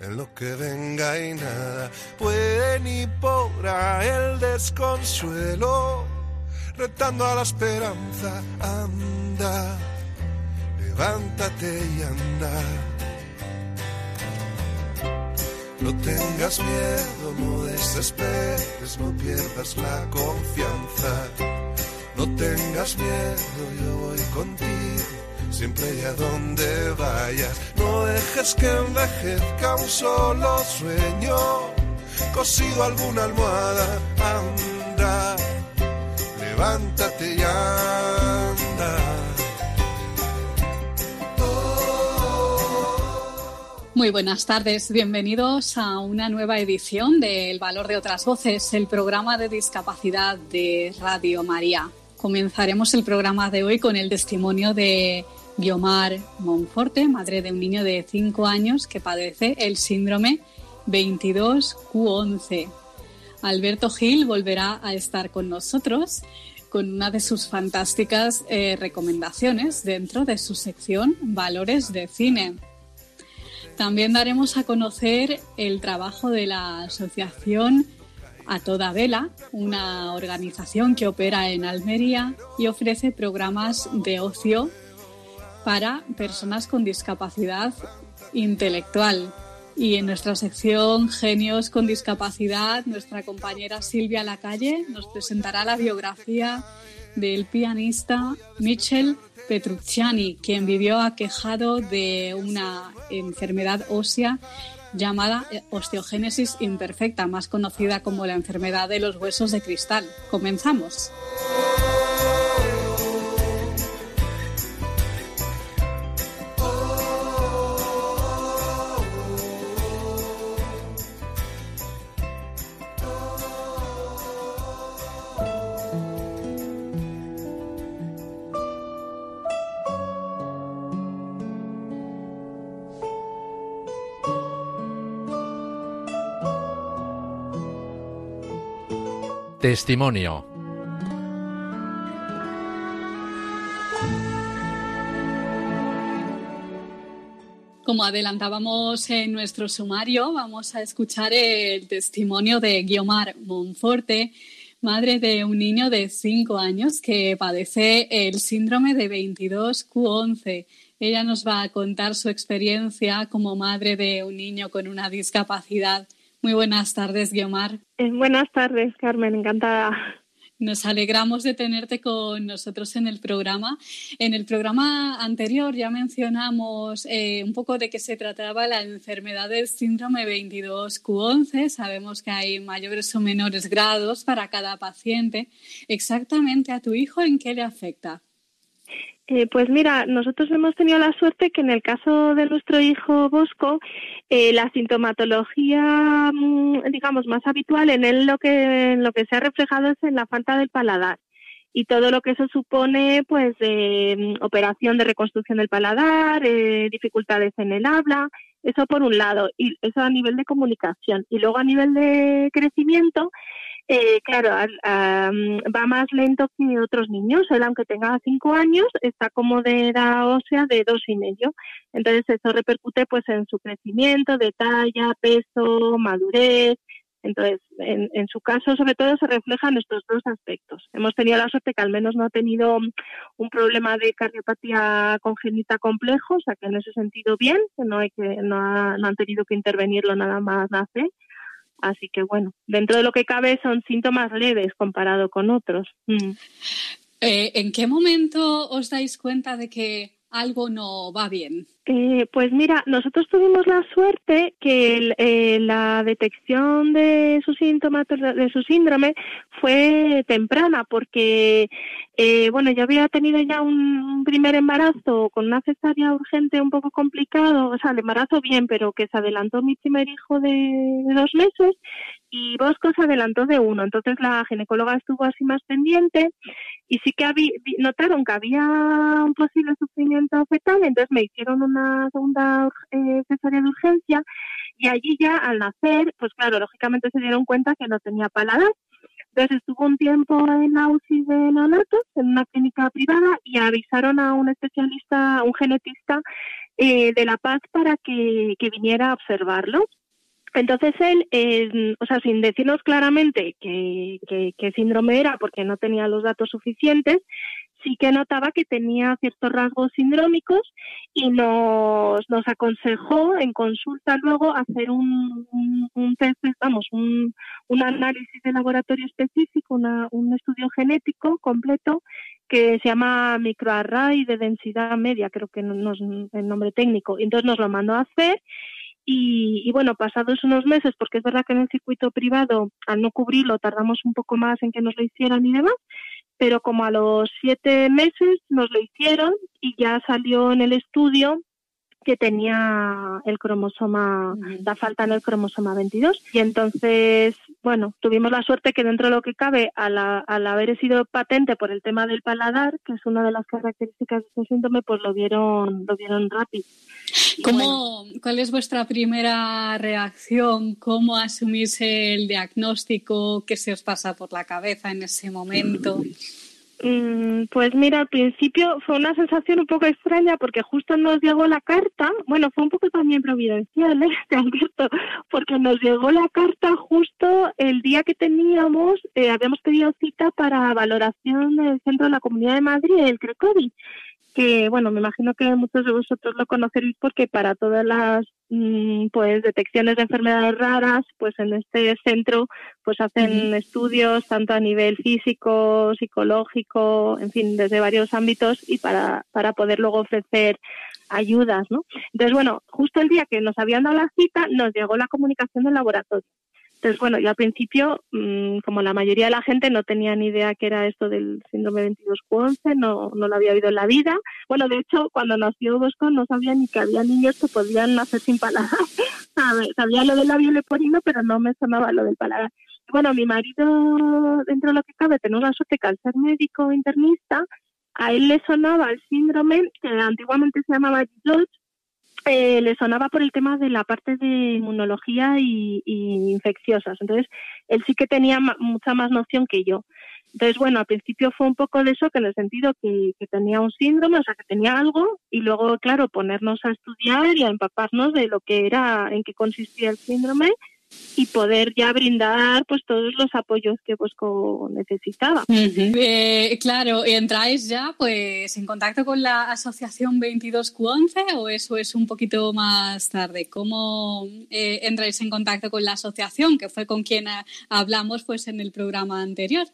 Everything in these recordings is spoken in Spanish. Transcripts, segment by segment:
en lo que venga y nada puede ni podrá el desconsuelo, retando a la esperanza, anda, levántate y anda. No tengas miedo, no desesperes, no pierdas la confianza. No tengas miedo, yo voy contigo, siempre y a donde vayas. No dejes que envejezca un solo sueño, cosido alguna almohada. Anda, levántate y anda. Muy buenas tardes, bienvenidos a una nueva edición de El Valor de otras Voces, el programa de discapacidad de Radio María. Comenzaremos el programa de hoy con el testimonio de Guiomar Monforte, madre de un niño de 5 años que padece el síndrome 22Q11. Alberto Gil volverá a estar con nosotros con una de sus fantásticas eh, recomendaciones dentro de su sección Valores de Cine. También daremos a conocer el trabajo de la Asociación A Toda Vela, una organización que opera en Almería y ofrece programas de ocio para personas con discapacidad intelectual. Y en nuestra sección Genios con Discapacidad, nuestra compañera Silvia Lacalle nos presentará la biografía del pianista Michel Petrucciani, quien vivió aquejado de una enfermedad ósea llamada osteogénesis imperfecta, más conocida como la enfermedad de los huesos de cristal. Comenzamos. Testimonio. Como adelantábamos en nuestro sumario, vamos a escuchar el testimonio de Guiomar Monforte, madre de un niño de 5 años que padece el síndrome de 22Q11. Ella nos va a contar su experiencia como madre de un niño con una discapacidad. Muy buenas tardes, Guiomar. Eh, buenas tardes, Carmen, encantada. Nos alegramos de tenerte con nosotros en el programa. En el programa anterior ya mencionamos eh, un poco de qué se trataba la enfermedad del síndrome 22Q11. Sabemos que hay mayores o menores grados para cada paciente. Exactamente a tu hijo, ¿en qué le afecta? Eh, pues mira, nosotros hemos tenido la suerte que en el caso de nuestro hijo Bosco, eh, la sintomatología, mm, digamos, más habitual en él lo que, lo que se ha reflejado es en la falta del paladar y todo lo que eso supone, pues, mm, operación de reconstrucción del paladar, eh, dificultades en el habla, eso por un lado, y eso a nivel de comunicación. Y luego a nivel de crecimiento, eh, claro, va más lento que otros niños. Él, aunque tenga cinco años, está como de edad ósea de dos y medio. Entonces, eso repercute pues en su crecimiento de talla, peso, madurez. Entonces, en, en su caso, sobre todo, se reflejan estos dos aspectos. Hemos tenido la suerte que al menos no ha tenido un problema de cardiopatía congénita complejo, o sea que en ese sentido bien, que no, hay que, no, no han tenido que intervenirlo nada más nace Así que bueno, dentro de lo que cabe son síntomas leves comparado con otros. Mm. Eh, ¿En qué momento os dais cuenta de que algo no va bien? Eh, pues mira, nosotros tuvimos la suerte que eh, la detección de su síntomas, de su síndrome, fue temprana, porque eh, bueno, yo había tenido ya un primer embarazo con una cesárea urgente un poco complicado, o sea, el embarazo bien, pero que se adelantó mi primer hijo de, dos meses, y Bosco se adelantó de uno. Entonces la ginecóloga estuvo así más pendiente y sí que notaron que había un posible sufrimiento fetal, entonces me hicieron una segunda eh, cesárea de urgencia y allí ya al nacer, pues claro, lógicamente se dieron cuenta que no tenía paladar. Entonces estuvo un tiempo en la UCI de neonatos, en una clínica privada, y avisaron a un especialista, un genetista eh, de La Paz para que, que viniera a observarlo. Entonces él, o sea, sin decirnos claramente qué, síndrome era, porque no tenía los datos suficientes, sí que notaba que tenía ciertos rasgos sindrómicos y nos, nos aconsejó en consulta luego hacer un, test, vamos, un, análisis de laboratorio específico, un estudio genético completo que se llama microarray de densidad media, creo que no es el nombre técnico. Entonces nos lo mandó a hacer y, bueno, pasados unos meses, porque es verdad que en el circuito privado, al no cubrirlo, tardamos un poco más en que nos lo hicieran y demás, pero como a los siete meses nos lo hicieron y ya salió en el estudio que tenía el cromosoma, la falta en el cromosoma 22. Y entonces, bueno, tuvimos la suerte que dentro de lo que cabe, al, al haber sido patente por el tema del paladar, que es una de las características de este síndrome, pues lo vieron, lo vieron rápido. ¿Cómo, ¿Cuál es vuestra primera reacción? ¿Cómo asumís el diagnóstico? ¿Qué se os pasa por la cabeza en ese momento? Pues mira, al principio fue una sensación un poco extraña porque justo nos llegó la carta, bueno, fue un poco también providencial, ¿eh? porque nos llegó la carta justo el día que teníamos, eh, habíamos pedido cita para valoración del Centro de la Comunidad de Madrid, el CRECOVI, que bueno, me imagino que muchos de vosotros lo conoceréis porque para todas las mm, pues detecciones de enfermedades raras, pues en este centro pues hacen estudios tanto a nivel físico, psicológico, en fin, desde varios ámbitos y para, para poder luego ofrecer ayudas, ¿no? Entonces, bueno, justo el día que nos habían dado la cita, nos llegó la comunicación del laboratorio. Entonces, bueno, yo al principio, mm, como la mayoría de la gente, no tenía ni idea que era esto del síndrome 22Q11, no, no lo había oído en la vida. Bueno, de hecho, cuando nació Bosco no sabía ni que había niños que podían nacer sin paladar. sabía lo del labio leporino, pero no me sonaba lo del paladar. Bueno, mi marido, dentro de lo que cabe, tenía una suerte que al ser médico internista, a él le sonaba el síndrome que antiguamente se llamaba George, eh, le sonaba por el tema de la parte de inmunología y, infecciosas. Entonces, él sí que tenía mucha más noción que yo. Entonces, bueno, al principio fue un poco de eso, que en el sentido que, que, tenía un síndrome, o sea, que tenía algo, y luego, claro, ponernos a estudiar y a empaparnos de lo que era, en qué consistía el síndrome y poder ya brindar pues todos los apoyos que Bosco necesitaba. Eh, claro, ¿entráis ya pues en contacto con la asociación 22Q11 o eso es un poquito más tarde? ¿Cómo eh, entráis en contacto con la asociación, que fue con quien hablamos pues en el programa anterior?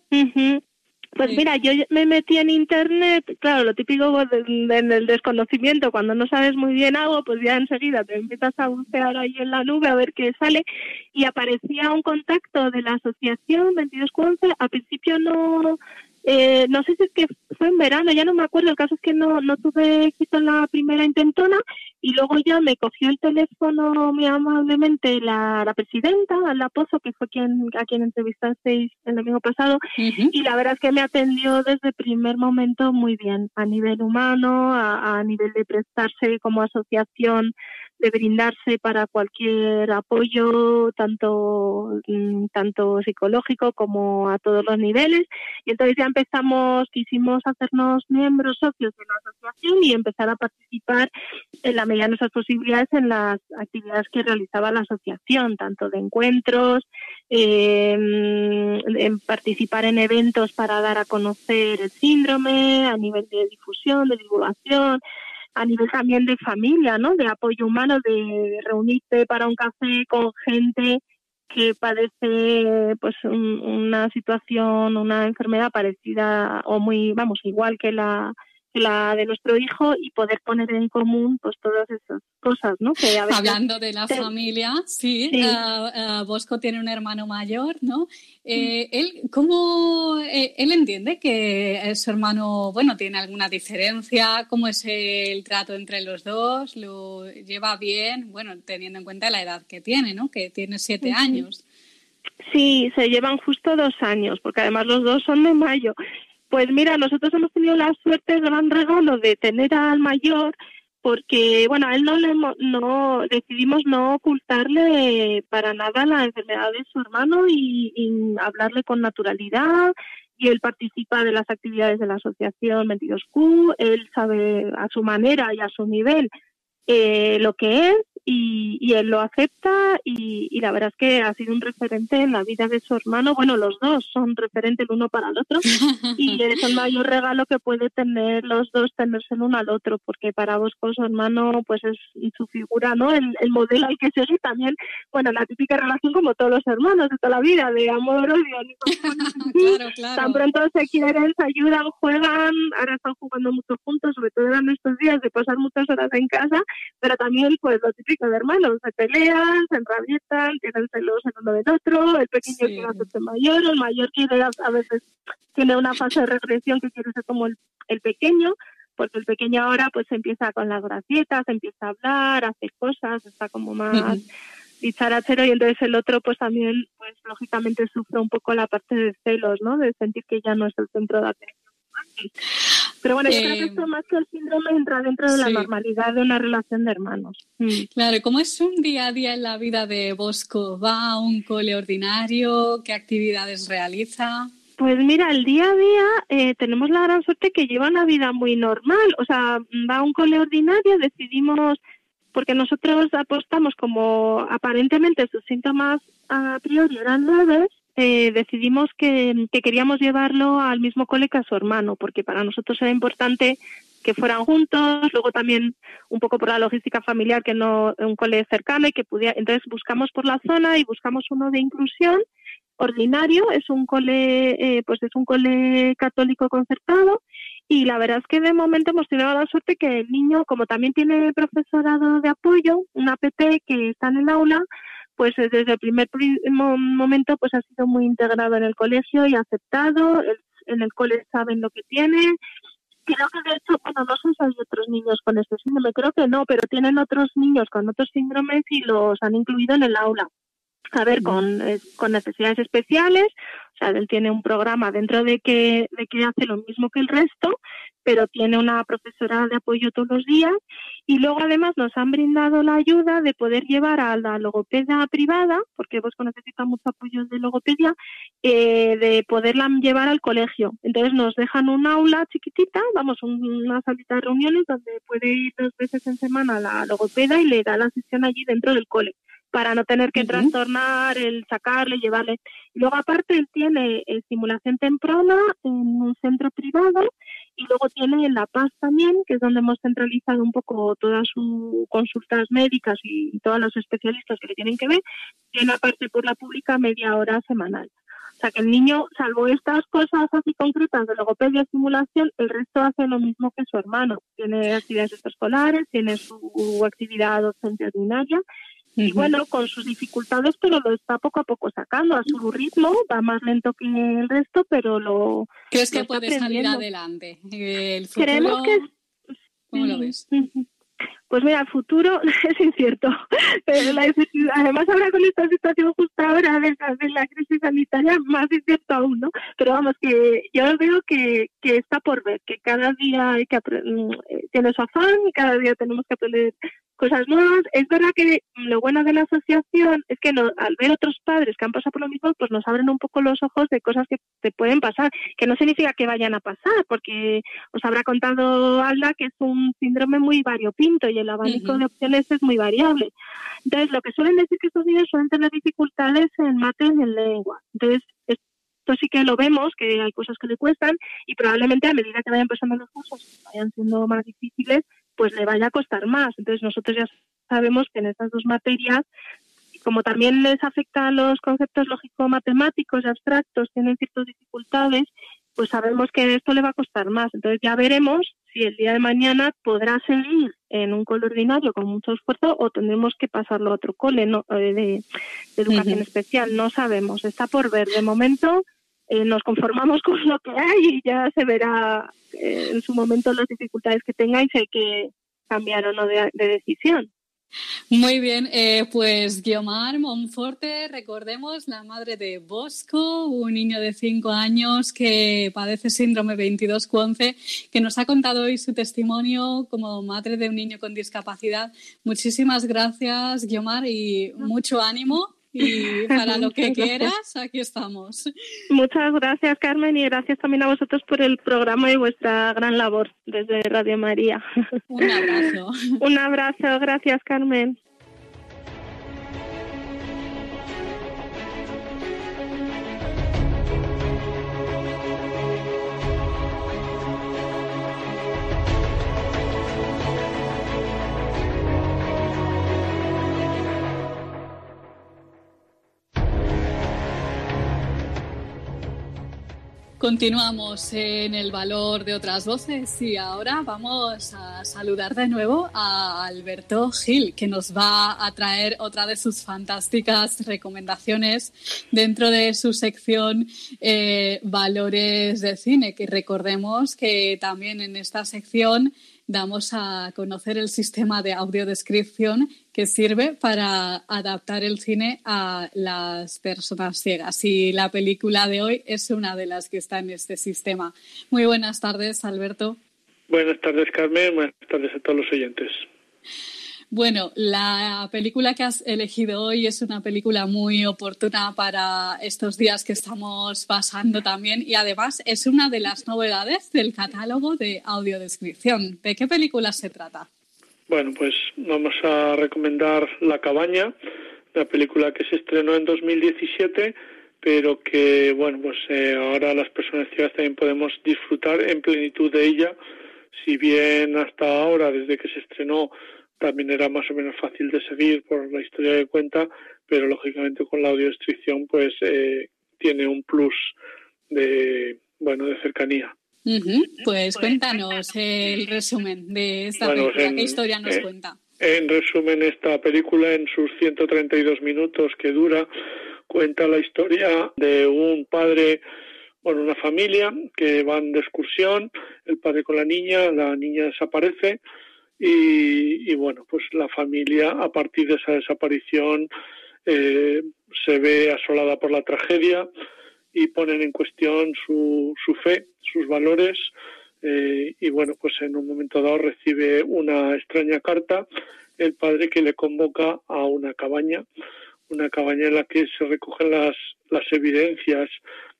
Pues mira, yo me metí en internet, claro, lo típico en el desconocimiento, cuando no sabes muy bien algo, pues ya enseguida te empiezas a bucear ahí en la nube a ver qué sale y aparecía un contacto de la asociación 2211, al principio no eh, no sé si es que fue en verano, ya no me acuerdo, el caso es que no, no tuve éxito en la primera intentona y luego ya me cogió el teléfono muy amablemente la, la presidenta, la Pozo, que fue quien a quien entrevistasteis el domingo pasado, y la verdad es que me atendió desde el primer momento muy bien, a nivel humano, a, a nivel de prestarse como asociación de brindarse para cualquier apoyo, tanto, mm, tanto psicológico como a todos los niveles. Y entonces ya empezamos, quisimos hacernos miembros socios de la asociación y empezar a participar en la medida de nuestras posibilidades en las actividades que realizaba la asociación, tanto de encuentros, em, participar en eventos para dar a conocer el síndrome a nivel de difusión, de divulgación, a nivel también de familia, ¿no? De apoyo humano, de reunirte para un café con gente que padece pues una situación, una enfermedad parecida o muy, vamos, igual que la la de nuestro hijo y poder poner en común pues todas esas cosas, ¿no? Hablando de la familia, sí, ah, Bosco tiene un hermano mayor, ¿no? Eh, él, ¿cómo eh, él entiende que su hermano, bueno, tiene alguna diferencia? ¿Cómo es el trato entre los dos? ¿Lo lleva bien? Bueno, teniendo en cuenta la edad que tiene, ¿no? Que tiene siete años. Sí, se llevan justo dos años, porque además los dos son de mayo. Pues mira, nosotros hemos tenido la suerte, el gran regalo de tener al mayor, porque bueno, a él no le no decidimos no ocultarle para nada la enfermedad de su hermano y, y hablarle con naturalidad y él participa de las actividades de la asociación 22Q, él sabe a su manera y a su nivel eh, lo que es y, él lo acepta y, la verdad es que ha sido un referente en la vida de su hermano. Bueno, los dos son referentes el uno para el otro y es el mayor regalo que puede tener los dos tenerse el uno al otro porque para vos con su hermano pues es su figura, ¿no? El, modelo al que seguir también, bueno, la típica relación como todos los hermanos de toda la vida, de amor, odio, tan pronto se quieren, se ayudan, juegan, ahora están jugando mucho juntos, sobre todo en estos días de pasar muchas horas en casa, pero también pues lo típico de hermanos, se pelean, se enrabietan, tienen celos el uno del otro, el pequeño quiere hacerse mayor, el mayor quiere a veces tiene una fase de regresión que quiere ser como el, pequeño, porque el pequeño ahora pues empieza con las gracietas, empieza a hablar, hace cosas, está como más dicharachero y entonces el otro pues también pues lógicamente sufre un poco la parte de celos, ¿no? De sentir que ya no es el centro de atención. Pero bueno, yo creo que esto más que el síndrome entra dentro de la normalidad de una relación de hermanos. Mm. Claro, ¿cómo es un día a día en la vida de Bosco? ¿Va a un cole ordinario? ¿Qué actividades realiza? Pues mira, el día a día eh, tenemos la gran suerte que lleva una vida muy normal. O sea, va a un cole ordinario, decidimos, porque nosotros apostamos como aparentemente sus síntomas a priori eran leves, eh, decidimos que, queríamos llevarlo al mismo cole que a su hermano, porque para nosotros era importante que fueran juntos, luego también un poco por la logística familiar que no un cole cercano y que pudiera, entonces buscamos por la zona y buscamos uno de inclusión ordinario, es un cole, eh, pues es un cole católico concertado y la verdad es que de momento hemos tenido la suerte que el niño, como también tiene profesorado de apoyo, una PT que está en el aula, pues eh, desde el primer momento pues ha sido muy integrado en el colegio y aceptado, en el cole saben lo que tiene. Creo que de hecho, bueno, no sé si hay otros niños con este síndrome, creo que no, pero tienen otros niños con otros síndromes y los han incluido en el aula. A ver, con, con necesidades especiales, o sea, él tiene un programa dentro de que, de que hace lo mismo que el resto, pero tiene una profesora de apoyo todos los días y luego además nos han brindado la ayuda de poder llevar a la logopedia privada, porque vos necesita mucho apoyo de logopedia, eh, de poderla llevar al colegio. Entonces nos dejan un aula chiquitita, vamos, una salita de reuniones donde puede ir dos veces en semana la logopedia y le da la sesión allí dentro del cole para no tener que trastornar el sacarle, llevarle. Y luego aparte él tiene estimulación temprana en un centro privado y luego tiene en La Paz también, que es donde hemos centralizado un poco todas sus consultas médicas y todos los especialistas que le tienen que ver, tiene aparte por la pública media hora semanal. O sea que el niño, salvo estas cosas así concretas de logopedia estimulación, el resto hace lo mismo que su hermano. Tiene actividades extraescolares, tiene su actividad docente ordinaria y bueno, con sus dificultades, pero lo está poco a poco sacando a su ritmo, va más lento que el resto, pero lo. ¿Crees que puede salir adelante? El Creemos que. ¿Cómo lo ves? Pues mira, el futuro es incierto. Pero además ahora con esta situación justo ahora de, la crisis sanitaria, más incierto aún, ¿no? Pero vamos, que yo veo que, que está por ver, que cada día hay que mm, eh, tiene su afán y cada día tenemos que aprender cosas nuevas. Es verdad que lo bueno de la asociación es que al ver otros padres que han pasado por lo mismo, pues nos abren un poco los ojos de cosas que te pueden pasar, que no significa que vayan a pasar, porque os habrá contado Alda que es un síndrome muy variopinto y el abanico de opciones es muy variable. Entonces, lo que suelen decir que estos niños suelen tener dificultades en mate y en lengua. Entonces, esto sí que lo vemos, que hay cosas que le cuestan y probablemente a medida que vayan pasando los cursos vayan siendo más difíciles, pues le vaya a costar más. Entonces nosotros ya sabemos que en estas dos materias, como también les afectan los conceptos lógico-matemáticos y abstractos, tienen ciertas dificultades, pues sabemos que esto le va a costar más. Entonces ya veremos si el día de mañana podrá seguir en un cole ordinario con mucho esfuerzo o tendremos que pasarlo a otro cole eh, de, educación especial. No sabemos, está por ver. De momento eh, nos conformamos con lo que hay y ya se verá eh, en su momento las dificultades que tenga y si hay que cambiar o no de, decisión. Muy bien, eh, pues Guiomar Monforte, recordemos la madre de Bosco, un niño de cinco años que padece síndrome 22-11, que nos ha contado hoy su testimonio como madre de un niño con discapacidad. Muchísimas gracias, Guiomar, y mucho ánimo. Y para lo que quieras, aquí estamos. Muchas gracias, Carmen, y gracias también a vosotros por el programa y vuestra gran labor desde Radio María. Un abrazo. Un abrazo, gracias, Carmen. Continuamos en el valor de otras voces y ahora vamos a saludar de nuevo a Alberto Gil, que nos va a traer otra de sus fantásticas recomendaciones dentro de su sección eh, Valores de Cine, que recordemos que también en esta sección damos a conocer el sistema de audiodescripción que sirve para adaptar el cine a las personas ciegas. Y la película de hoy es una de las que está en este sistema. Muy buenas tardes, Alberto. Buenas tardes, Carmen. Buenas tardes a todos los oyentes. Bueno, la película que has elegido hoy es una película muy oportuna para estos días que estamos pasando también y además es una de las novedades del catálogo de audiodescripción. ¿De qué película se trata? Bueno, pues vamos a recomendar La cabaña, la película que se estrenó en 2017 pero que bueno pues eh, ahora las personas ciegas también podemos disfrutar en plenitud de ella si bien hasta ahora desde que se estrenó también era más o menos fácil de seguir por la historia que cuenta, pero lógicamente con la audiodestricción pues eh, tiene un plus de bueno de cercanía. Pues cuéntanos el resumen de esta película, qué historia nos eh, cuenta. En resumen, esta película en sus 132 minutos que dura cuenta la historia de un padre bueno, una familia que van de excursión, el padre con la niña, la niña desaparece, y, bueno, pues la familia a partir de esa desaparición eh, se ve asolada por la tragedia y ponen en cuestión su, su fe, sus valores eh, y bueno, pues en un momento dado recibe una extraña carta el padre que le convoca a una cabaña, una cabaña en la que se recogen las, las evidencias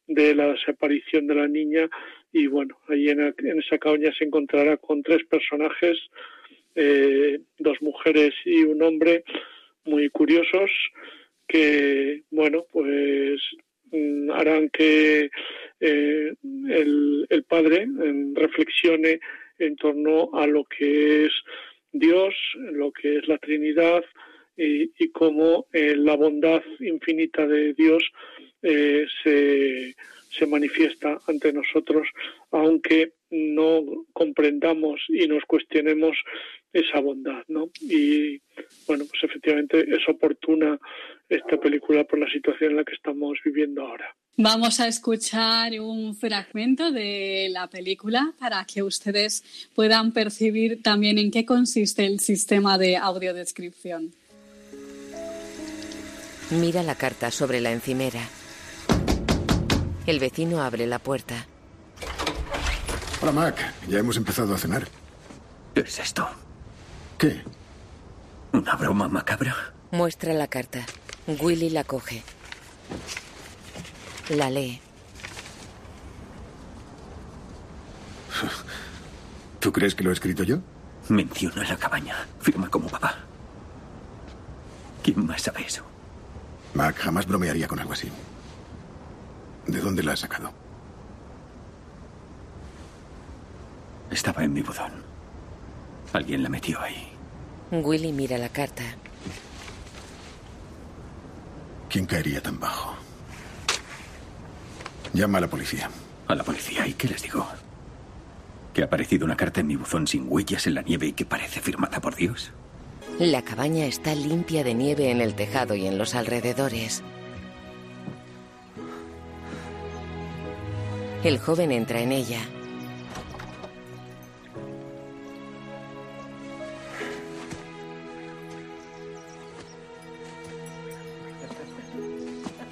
de la desaparición de la niña y bueno, ahí en esa cabaña se encontrará con tres personajes eh, dos mujeres y un hombre muy curiosos que, bueno, pues mm, harán que eh, el, padre reflexione en torno a lo que es Dios, lo que es la Trinidad y, cómo eh, la bondad infinita de Dios se, se manifiesta ante nosotros, aunque no comprendamos y nos cuestionemos esa bondad, ¿no? Y bueno, pues efectivamente es oportuna esta película por la situación en la que estamos viviendo ahora. Vamos a escuchar un fragmento de la película para que ustedes puedan percibir también en qué consiste el sistema de audiodescripción. Mira la carta sobre la encimera. El vecino abre la puerta. Hola, Mac. Ya hemos empezado a cenar. ¿Qué es esto? ¿Qué? ¿Una broma macabra? Muestra la carta. Willy la coge. La lee. ¿Tú crees que lo he escrito yo? Menciona la cabaña. Firma como papá. ¿Quién más sabe eso? Mac jamás bromearía con algo así. ¿De dónde la has sacado? Estaba en mi buzón. Alguien la metió ahí. Willy mira la carta. ¿Quién caería tan bajo? Llama a la policía. ¿A la policía? ¿Y qué les digo? ¿Que ha aparecido una carta en mi buzón sin huellas en la nieve y que parece firmada por Dios? La cabaña está limpia de nieve en el tejado y en los alrededores. El joven entra en ella.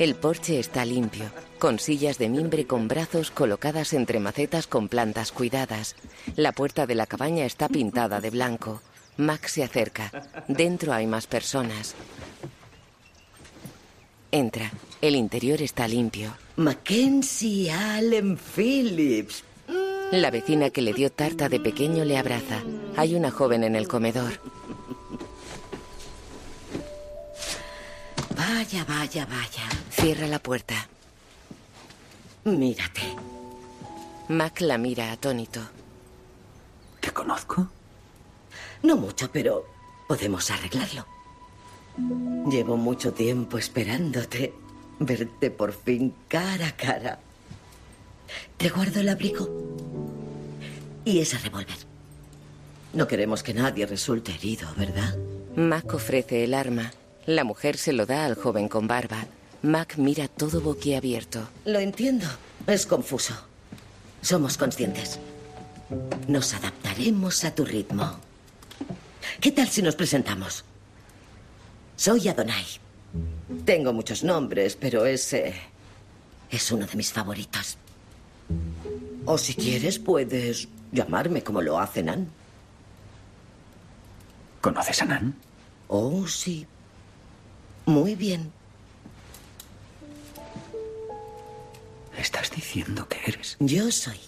El porche está limpio, con sillas de mimbre con brazos colocadas entre macetas con plantas cuidadas. La puerta de la cabaña está pintada de blanco. Max se acerca. Dentro hay más personas. Entra. El interior está limpio. Mackenzie Allen Phillips. La vecina que le dio tarta de pequeño le abraza. Hay una joven en el comedor. Vaya, vaya, vaya. Cierra la puerta. Mírate. Mac la mira atónito. ¿Te conozco? No mucho, pero podemos arreglarlo. Llevo mucho tiempo esperándote. Verte por fin cara a cara. Te guardo el abrigo. Y ese revólver. No queremos que nadie resulte herido, ¿verdad? Mac ofrece el arma. La mujer se lo da al joven con barba. Mac mira todo boquiabierto. Lo entiendo. Es confuso. Somos conscientes. Nos adaptaremos a tu ritmo. ¿Qué tal si nos presentamos? Soy Adonai. Tengo muchos nombres, pero ese es uno de mis favoritos. O si quieres, puedes llamarme como lo hace Nan. ¿Conoces a Nan? Oh, sí. Muy bien. ¿Estás diciendo que eres? Yo soy.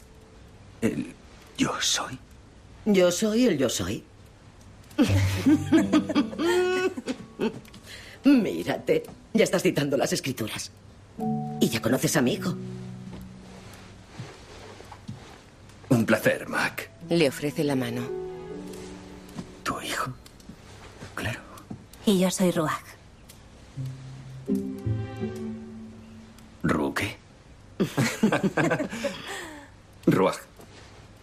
El yo soy. Yo soy el yo soy. Mírate, ya estás citando las escrituras. Y ya conoces a mi hijo. Un placer, Mac. Le ofrece la mano. ¿Tu hijo? Claro. Y yo soy Ruach. Ruach.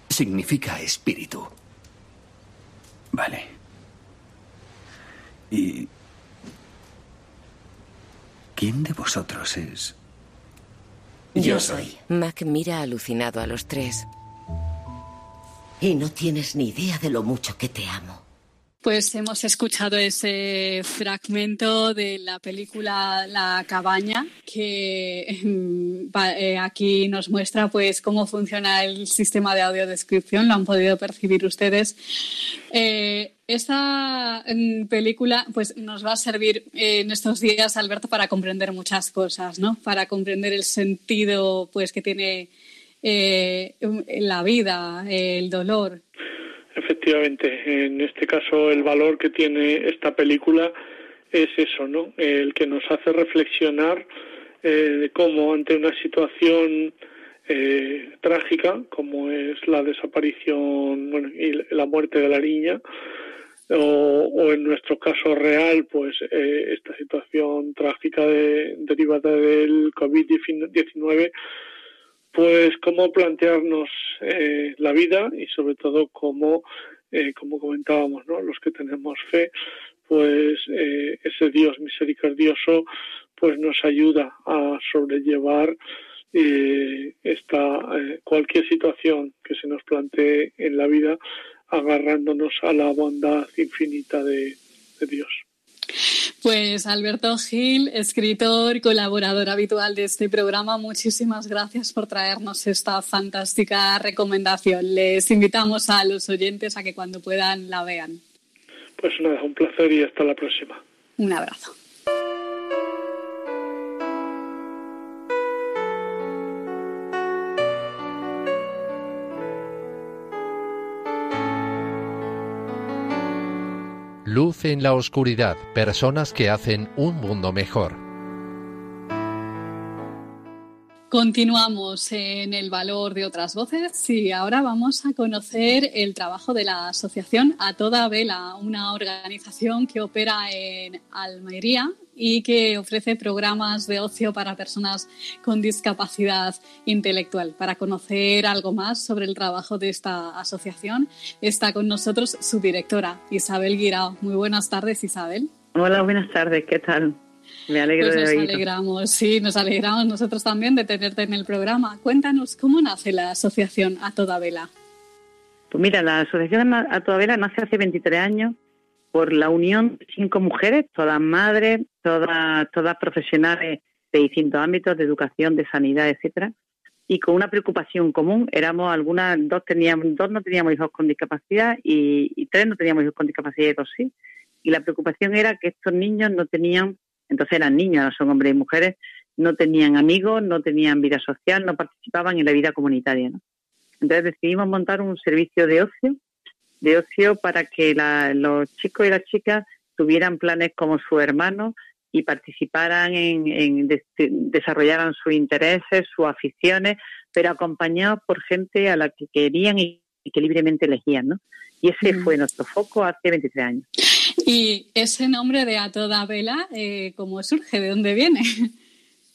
Significa espíritu. Vale. ¿Y quién de vosotros es? Yo soy. Mac mira alucinado a los tres. Y no tienes ni idea de lo mucho que te amo. Pues hemos escuchado ese fragmento de la película La cabaña que mm, eh, aquí nos muestra pues cómo funciona el sistema de audiodescripción, lo han podido percibir ustedes. Eh, esta mm, película pues nos va a servir eh, en estos días, Alberto, para comprender muchas cosas, ¿no? Para comprender el sentido pues que tiene la vida, el dolor, Efectivamente, en este caso el valor que tiene esta película es eso, ¿no? El que nos hace reflexionar eh, de cómo ante una situación eh, trágica como es la desaparición bueno, y la muerte de la niña, o, en nuestro caso real, pues eh, esta situación trágica de- derivada del COVID-19, pues cómo plantearnos eh, la vida y sobre todo cómo, eh, como comentábamos, ¿no? los que tenemos fe, pues eh, ese Dios misericordioso pues nos ayuda a sobrellevar eh, esta eh, cualquier situación que se nos plantee en la vida agarrándonos a la bondad infinita de, de Dios. Pues Alberto Gil, escritor, colaborador habitual de este programa, muchísimas gracias por traernos esta fantástica recomendación. Les invitamos a los oyentes a que cuando puedan la vean. Pues nada, un placer y hasta la próxima. Un abrazo. Luz en la oscuridad, personas que hacen un mundo mejor. Continuamos en el valor de otras voces y ahora vamos a conocer el trabajo de la asociación A Toda Vela, una organización que opera en Almería y que ofrece programas de ocio para personas con discapacidad intelectual. Para conocer algo más sobre el trabajo de esta asociación, está con nosotros su directora, Isabel Guirao. Muy buenas tardes, Isabel. Hola, buenas tardes, ¿qué tal? Me alegro Pues de nos alegramos, sí, nos alegramos nosotros también de tenerte en el programa. Cuéntanos cómo nace la asociación A Toda Vela. Pues mira, la asociación A a Toda Vela nace hace 23 años por la unión de cinco mujeres, todas madres, todas, todas profesionales de distintos ámbitos, de educación, de sanidad, etcétera, y con una preocupación común, éramos algunas, dos teníamos, dos no teníamos hijos con discapacidad y, tres no teníamos hijos con discapacidad y dos sí. Y la preocupación era que estos niños no tenían, entonces eran niños, son hombres y mujeres, no tenían amigos, no tenían vida social, no participaban en la vida comunitaria. ¿no? Entonces decidimos montar un servicio de ocio, de ocio para que los chicos y las chicas tuvieran planes como su hermano y participaran en, desarrollaran sus intereses, sus aficiones, pero acompañados por gente a la que querían y, que libremente elegían, ¿no? Y ese mm. fue nuestro foco hace 23 años. ¿Y ese nombre de A Toda Vela, eh, cómo surge? ¿De dónde viene?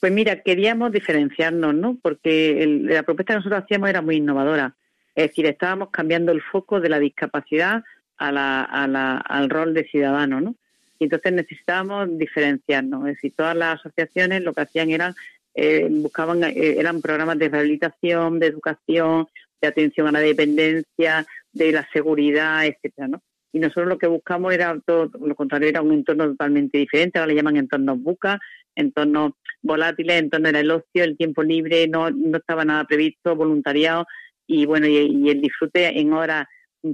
Pues mira, queríamos diferenciarnos, ¿no? Porque la propuesta que nosotros hacíamos era muy innovadora. Es decir, estábamos cambiando el foco de la discapacidad a la, al rol de ciudadano, ¿no? Entonces necesitábamos diferenciarnos. Es decir, todas las asociaciones lo que hacían eran, eh, buscaban, eh, eran programas de rehabilitación, de educación, de atención a la dependencia, de la seguridad, etcétera, ¿no? Y nosotros lo que buscamos era todo lo contrario, era un entorno totalmente diferente, ahora le llaman entornos buca, entornos volátiles, entorno era el ocio, el tiempo libre, no, no estaba nada previsto, voluntariado, y bueno, y, el disfrute en horas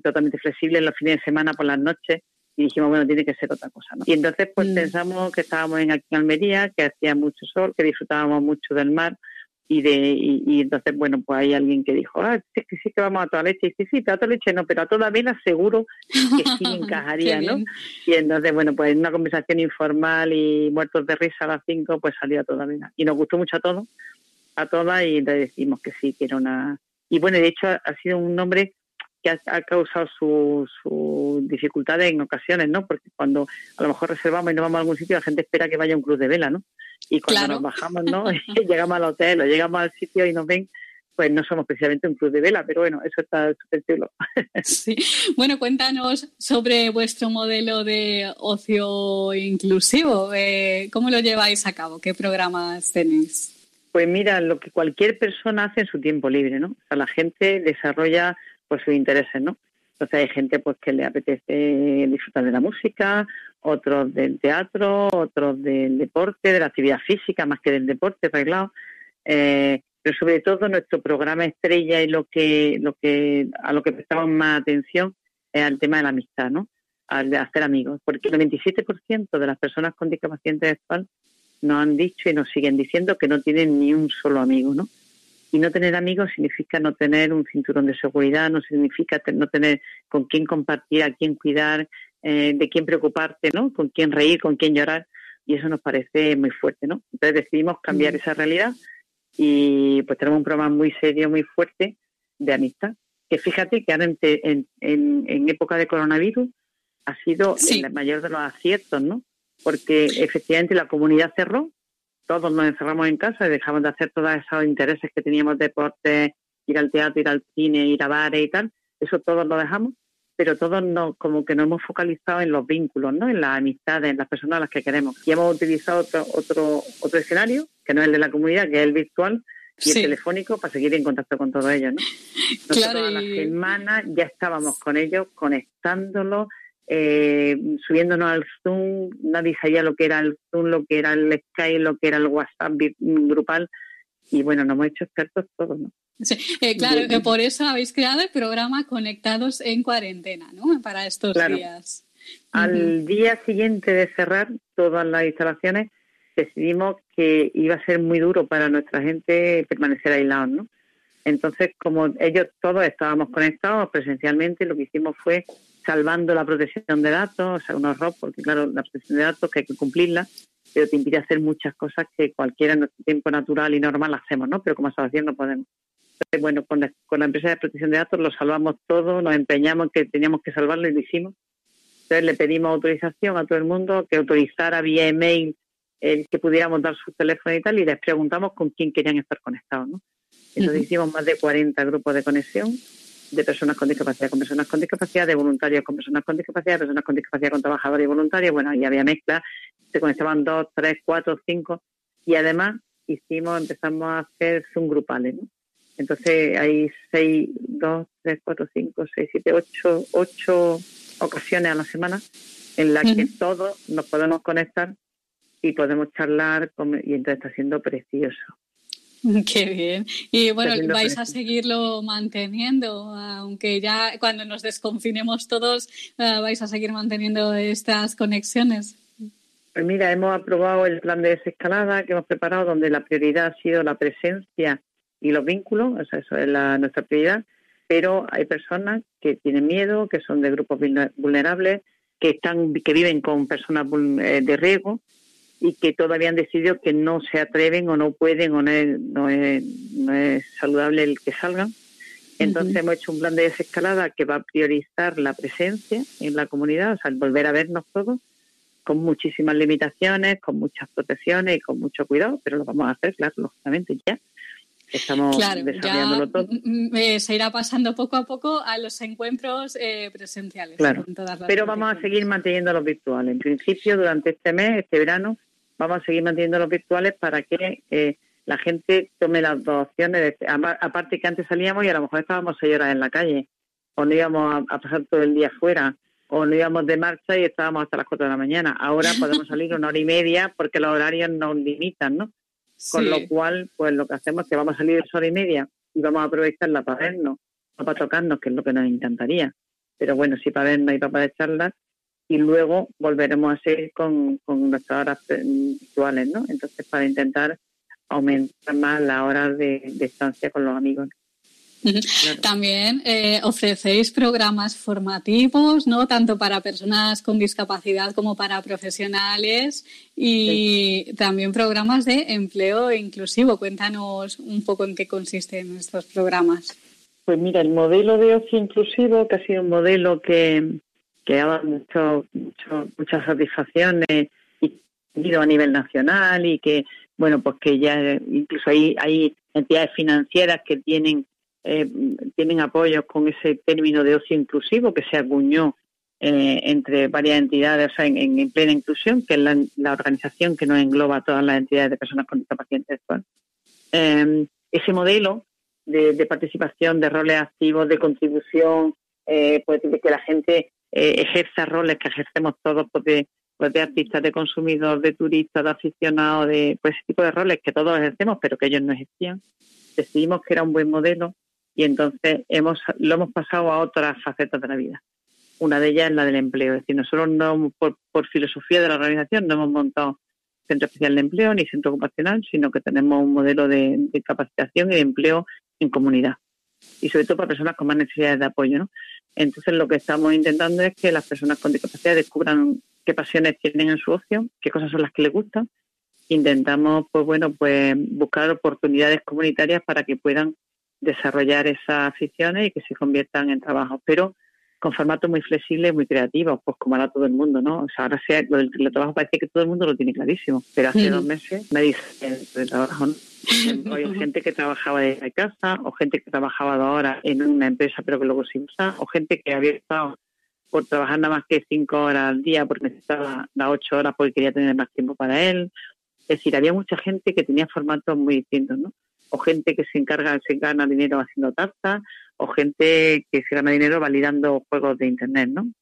totalmente flexibles, los fines de semana, por las noches, y dijimos, bueno, tiene que ser otra cosa, ¿no? Y entonces pues mm. pensamos que estábamos en aquí en Almería, que hacía mucho sol, que disfrutábamos mucho del mar, y de y, entonces bueno pues hay alguien que dijo ah sí que sí que vamos a toda leche y sí sí pero a toda leche no pero a toda vela seguro que sí encajaría no y entonces bueno pues en una conversación informal y muertos de risa a las cinco pues salió a toda vela y nos gustó mucho a todos a todas y le decimos que sí que era una y bueno de hecho ha, sido un nombre que ha, causado sus su dificultades en ocasiones, ¿no? Porque cuando a lo mejor reservamos y no vamos a algún sitio, la gente espera que vaya a un club de vela, ¿no? Y cuando nos bajamos, ¿no? llegamos al hotel o llegamos al sitio y nos ven, pues no somos precisamente un club de vela, pero bueno, eso está súper chulo. sí. Bueno, cuéntanos sobre vuestro modelo de ocio inclusivo. Eh, ¿Cómo lo lleváis a cabo? ¿Qué programas tenéis? Pues mira, lo que cualquier persona hace en su tiempo libre, ¿no? O sea, la gente desarrolla pues sus intereses, ¿no? Entonces hay gente pues que le apetece disfrutar de la música, otros del teatro, otros del deporte, de la actividad física más que del deporte arreglado. Eh, pero sobre todo nuestro programa estrella y lo que, lo que, a lo que prestamos más atención es al tema de la amistad, ¿no? Al hacer amigos. Porque el 27% de las personas con discapacidad intelectual nos han dicho y nos siguen diciendo que no tienen ni un solo amigo, ¿no? Y no tener amigos significa no tener un cinturón de seguridad, no significa no tener con quién compartir, a quién cuidar, eh, de quién preocuparte, ¿no? Con quién reír, con quién llorar, y eso nos parece muy fuerte, ¿no? Entonces decidimos cambiar mm. esa realidad y pues tenemos un programa muy serio, muy fuerte de amistad, que fíjate que ahora en, en, época de coronavirus ha sido el mayor de los aciertos, ¿no? Porque efectivamente la comunidad cerró, todos nos encerramos en casa y dejamos de hacer todos esos intereses que teníamos, deporte, ir al teatro, ir al cine, ir a bares y tal, eso todos lo dejamos pero todos no, como que nos hemos focalizado en los vínculos, ¿no? en las amistades, en las personas a las que queremos. Y hemos utilizado otro, otro, otro escenario, que no es el de la comunidad, que es el virtual, y el telefónico para seguir en contacto con todos ellos. ¿no? Nosotros claro, a la semana ya estábamos con ellos, conectándolos, eh, subiéndonos al Zoom, nadie sabía lo que era el Zoom, lo que era el Skype, lo que era el WhatsApp grupal, y bueno, nos hemos hecho expertos todos, ¿no? Eh, claro, que por eso habéis creado el programa Conectados en Cuarentena, ¿no? Para estos días. Al día siguiente de cerrar todas las instalaciones, decidimos que iba a ser muy duro para nuestra gente permanecer aislados, ¿no? Entonces, como ellos todos estábamos conectados presencialmente, lo que hicimos fue salvando la protección de datos, o sea, un horror, porque claro, la protección de datos que hay que cumplirla, pero te impide hacer muchas cosas que cualquiera en nuestro tiempo natural y normal hacemos, ¿no? Pero como asociación no podemos bueno, con la, con la empresa de protección de datos lo salvamos todo, nos empeñamos en que teníamos que salvarlo y lo hicimos. Entonces le pedimos autorización a todo el mundo que autorizara vía email el que pudiéramos dar su teléfono y tal, y les preguntamos con quién querían estar conectados. ¿no? Entonces hicimos más de 40 grupos de conexión de personas con discapacidad con personas con discapacidad, de voluntarios con personas con discapacidad, de personas con discapacidad con trabajadores y voluntarios. Bueno, ahí había mezcla, se conectaban dos, tres, cuatro, cinco, y además hicimos, empezamos a hacer Zoom grupales, ¿no? Entonces hay seis, dos, tres, cuatro, cinco, seis, siete, ocho, ocho ocasiones a la semana en las que todos nos podemos conectar y podemos charlar y entonces está siendo precioso. Qué bien. Y bueno, vais a seguirlo manteniendo, aunque ya cuando nos desconfinemos todos, eh, vais a seguir manteniendo estas conexiones. Pues mira, hemos aprobado el plan de desescalada que hemos preparado, donde la prioridad ha sido la presencia y los vínculos, o sea, eso es la, nuestra prioridad, pero hay personas que tienen miedo, que son de grupos vulnerables, que están, que viven con personas eh, de riesgo y que todavía han decidido que no se atreven o no pueden o no es, no es, saludable el que salgan. Entonces hemos hecho un plan de desescalada que va a priorizar la presencia en la comunidad, o sea, volver a vernos todos, con muchísimas limitaciones, con muchas protecciones y con mucho cuidado, pero lo vamos a hacer, claro, lógicamente ya. Estamos desarrollándolo todo. Eh, se irá pasando poco a poco a los encuentros eh, presenciales. Claro, pero vamos a seguir manteniendo los virtuales. En principio, durante este mes, este verano, vamos a seguir manteniendo los virtuales para que eh, la gente tome las dos opciones. aparte que antes salíamos y a lo mejor estábamos seis horas en la calle, o no íbamos a, pasar todo el día fuera, o no íbamos de marcha y estábamos hasta las cuatro de la mañana. Ahora podemos salir una hora y media porque los horarios nos limitan, ¿no? Con lo cual, pues lo que hacemos es que vamos a salir esa hora y media y vamos a aprovecharla para vernos, no para tocarnos, que es lo que nos encantaría. Pero bueno, sí para vernos y para poder charlar y luego volveremos a seguir con, con nuestras horas virtuales, ¿no? Entonces, para intentar aumentar más la hora de, estancia con los amigos. También eh, ofrecéis programas formativos, ¿no? Tanto para personas con discapacidad como para profesionales y también programas de empleo inclusivo. Cuéntanos un poco en qué consisten estos programas. Pues mira, el modelo de ocio inclusivo, que ha sido un modelo que, que ha dado mucho, muchas satisfacciones y a nivel nacional y que, bueno, pues que ya incluso hay, hay entidades financieras que tienen, eh, tienen apoyos con ese término de ocio inclusivo que se acuñó eh, entre varias entidades, o sea, en, plena inclusión, que es la, organización que nos engloba todas las entidades de personas con discapacidad intelectual. Eh, ese modelo de, participación, de roles activos, de contribución, pues de que la gente eh, ejerza roles que ejercemos todos pues de, pues artistas, de consumidor, de turistas, de aficionados, de pues ese tipo de roles que todos ejercemos, pero que ellos no ejercían. Decidimos que era un buen modelo y entonces hemos lo hemos pasado a otras facetas de la vida. Una de ellas es la del empleo. Es decir, nosotros no, por, por filosofía de la organización no hemos montado centro especial de empleo ni centro ocupacional, sino que tenemos un modelo de, de capacitación y de empleo en comunidad. Y sobre todo para personas con más necesidades de apoyo. ¿no? Entonces lo que estamos intentando es que las personas con discapacidad descubran qué pasiones tienen en su ocio, qué cosas son las que les gustan. Intentamos, pues bueno, pues buscar oportunidades comunitarias para que puedan desarrollar esas aficiones y que se conviertan en trabajo, pero con formatos muy flexibles, muy creativos, pues como ahora todo el mundo, ¿no? O sea, ahora sea, lo del trabajo parece que todo el mundo lo tiene clarísimo, pero hace dos meses me dice el trabajo, ¿no? Hay gente que trabajaba desde casa, o gente que trabajaba ahora en una empresa pero que luego se usa, o gente que había estado por trabajar nada más que cinco horas al día porque necesitaba las ocho horas porque quería tener más tiempo para él. Es decir, había mucha gente que tenía formatos muy distintos, ¿no? O gente que se encarga, se gana dinero haciendo tartas, o gente que se gana dinero validando juegos de internet, ¿no?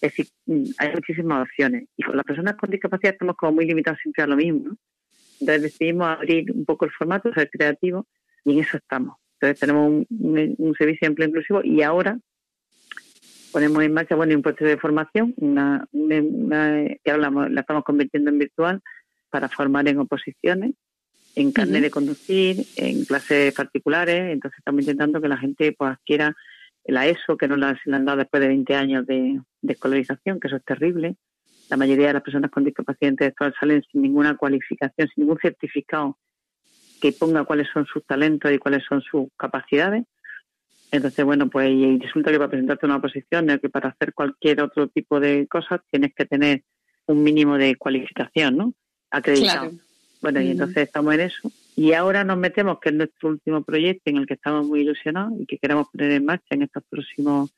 Es decir, mm, hay muchísimas opciones. Y con las personas con discapacidad estamos como muy limitados siempre a lo mismo, ¿no? Entonces decidimos abrir un poco el formato, ser creativo, y en eso estamos. Entonces tenemos un, servicio de empleo inclusivo y ahora ponemos en marcha bueno, un proceso de formación, una, que ahora la, estamos convirtiendo en virtual para formar en oposiciones, en carnet de conducir, en clases particulares. Entonces estamos intentando que la gente pues adquiera la ESO, que no la, se han dado después de 20 años de escolarización, que eso es terrible la mayoría de las personas con discapacidad intelectual salen sin ninguna cualificación, sin ningún certificado que ponga cuáles son sus talentos y cuáles son sus capacidades. Entonces, bueno, pues resulta que para presentarte una oposición, que para hacer cualquier otro tipo de cosas tienes que tener un mínimo de cualificación, ¿no? Acreditado. Bueno, y entonces estamos en eso. Y ahora nos metemos, que es nuestro último proyecto en el que estamos muy ilusionados y que queremos poner en marcha en estos próximos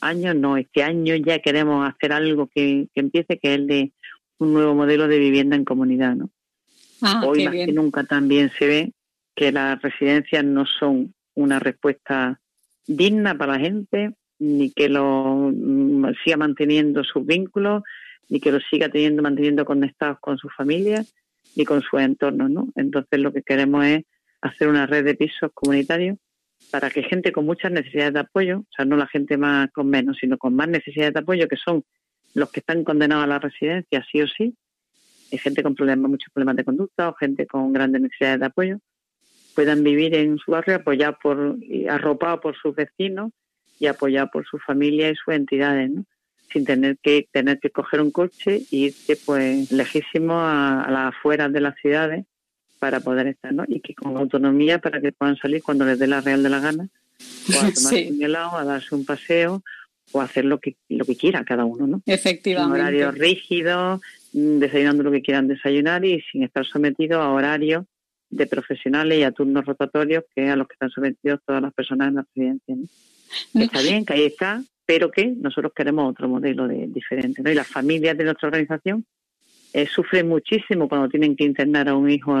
años, no, este año ya queremos hacer algo que, empiece, que es el de un nuevo modelo de vivienda en comunidad, ¿no? Ah, Hoy más que nunca también se ve que las residencias no son una respuesta digna para la gente, ni que lo mm, siga manteniendo sus vínculos, ni que los siga teniendo, manteniendo conectados con sus familias ni con su entorno, ¿no? Entonces lo que queremos es hacer una red de pisos comunitarios para que gente con muchas necesidades de apoyo, o sea, no la gente más con menos, sino con más necesidades de apoyo, que son los que están condenados a la residencia, sí o sí, hay gente con problemas, muchos problemas de conducta o gente con grandes necesidades de apoyo, puedan vivir en su barrio apoyados por, arropados por sus vecinos y apoyados por su familia y sus entidades, ¿no? Sin tener que tener que coger un coche e irse pues lejísimo a, las afueras de las ciudades para poder estar, ¿no? Y que con autonomía para que puedan salir cuando les dé la real de la gana, o a tomarse un helado, a darse un paseo o a hacer lo que lo que quiera cada uno, ¿no? Efectivamente. En horarios rígidos, mm, desayunando lo que quieran desayunar y sin estar sometidos a horarios de profesionales y a turnos rotatorios que a los que están sometidos todas las personas en la residencia. Está bien, que ahí está, pero que nosotros queremos otro modelo de, diferente. ¿no? Y las familias de nuestra organización eh, sufren muchísimo cuando tienen que internar a un hijo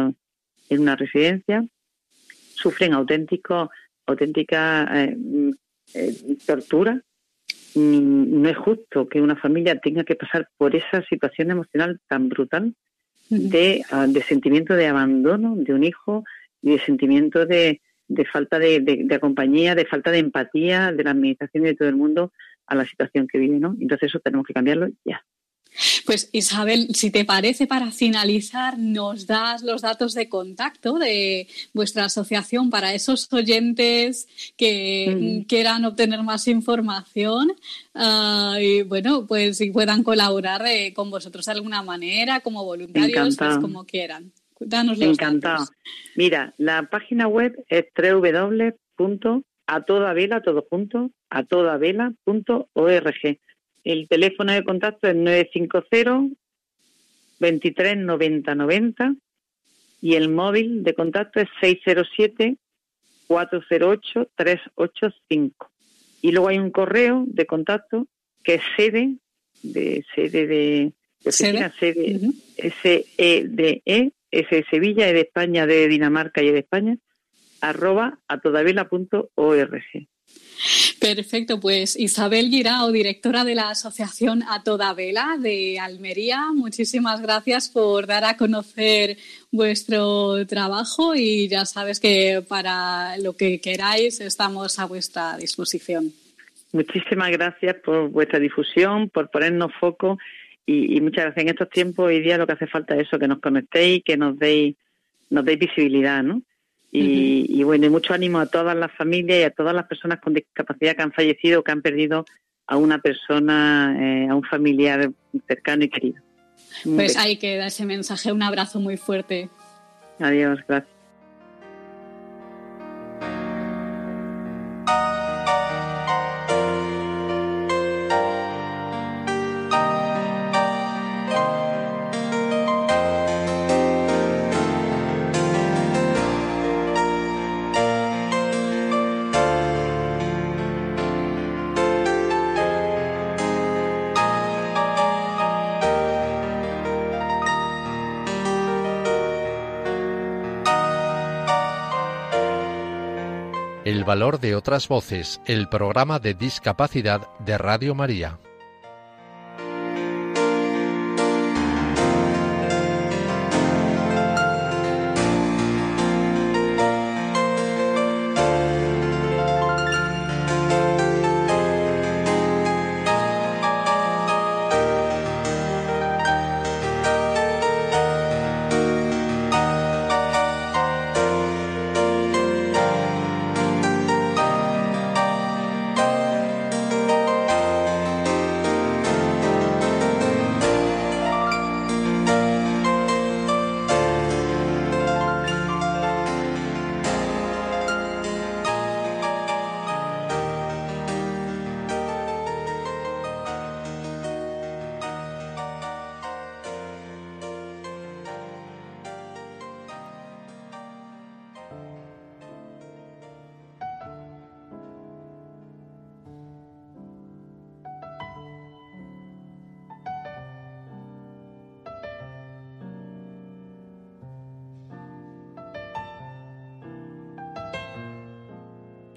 en una residencia, sufren auténtico, auténtica eh, eh, tortura. Mm, no es justo que una familia tenga que pasar por esa situación emocional tan brutal de, ah, de sentimiento de abandono de un hijo y de sentimiento de, de falta de, de, compañía, de falta de empatía de la administración y de todo el mundo a la situación que vive, ¿no? Entonces eso tenemos que cambiarlo ya. Pues Isabel, si te parece, para finalizar, nos das los datos de contacto de vuestra asociación para esos oyentes que quieran obtener más información ah, y bueno, pues si puedan colaborar eh, con vosotros de alguna manera, como voluntarios, pues, como quieran. Encantado. Mira, la página web es www.atodavela, todo junto, atodavela.org. El teléfono de contacto es 950 23 90 90 y el móvil de contacto es 607 408 385. Y luego hay un correo de contacto que es sede de sede de, sede, sede S E D E es de Sevilla, es de España, de Dinamarca y de España, arroba a todavela.org. Perfecto, pues Isabel Guirao, directora de la Asociación A Toda Vela de Almería, muchísimas gracias por dar a conocer vuestro trabajo y ya sabes que para lo que queráis estamos a vuestra disposición. Muchísimas gracias por vuestra difusión, por ponernos foco y, muchas gracias. En estos tiempos hoy día lo que hace falta es eso, que nos conectéis, que nos deis, nos deis visibilidad, ¿no? Y, bueno, y mucho ánimo a todas las familias y a todas las personas con discapacidad que han fallecido, que han perdido a una persona, eh, a un familiar cercano y querido. Pues hay que dar ese mensaje, un abrazo muy fuerte. Adiós, gracias. Valor de otras voces, el programa de discapacidad de Radio María.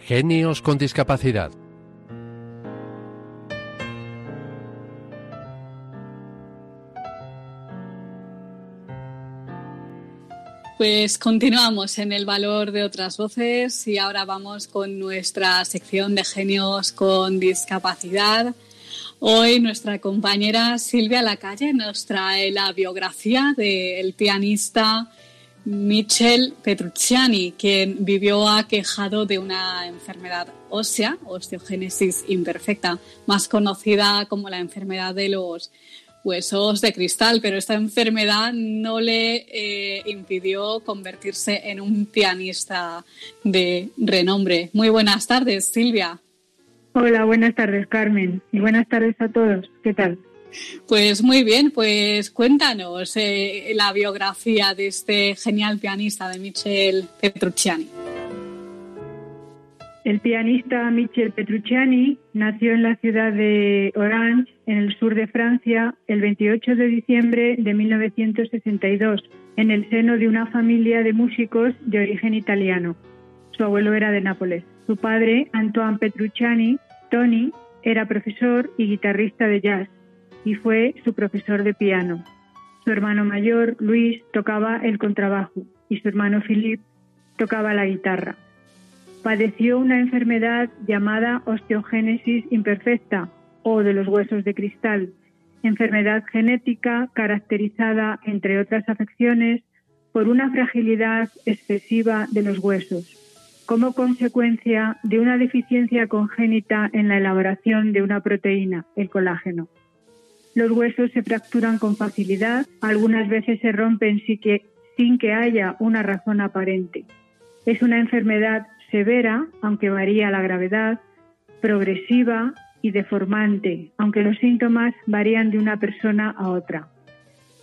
Genios con discapacidad. Pues continuamos en el valor de otras voces y ahora vamos con nuestra sección de genios con discapacidad. Hoy nuestra compañera Silvia Lacalle nos trae la biografía del pianista Michel Petrucciani, quien vivió aquejado de una enfermedad ósea, osteogénesis imperfecta, más conocida como la enfermedad de los huesos de cristal, pero esta enfermedad no le eh, impidió convertirse en un pianista de renombre. Muy buenas tardes, Silvia. Hola, buenas tardes, Carmen, y buenas tardes a todos. ¿Qué tal? Pues muy bien, pues cuéntanos eh, la biografía de este genial pianista de Michel Petrucciani. El pianista Michel Petrucciani nació en la ciudad de Orange, en el sur de Francia, el 28 de diciembre de 1962, en el seno de una familia de músicos de origen italiano. Su abuelo era de Nápoles. Su padre, Antoine Petrucciani, Tony, era profesor y guitarrista de jazz y fue su profesor de piano. Su hermano mayor, Luis, tocaba el contrabajo y su hermano Philippe tocaba la guitarra padeció una enfermedad llamada osteogénesis imperfecta o de los huesos de cristal, enfermedad genética caracterizada, entre otras afecciones, por una fragilidad excesiva de los huesos, como consecuencia de una deficiencia congénita en la elaboración de una proteína, el colágeno. Los huesos se fracturan con facilidad, algunas veces se rompen sin que haya una razón aparente. Es una enfermedad severa, aunque varía la gravedad, progresiva y deformante, aunque los síntomas varían de una persona a otra.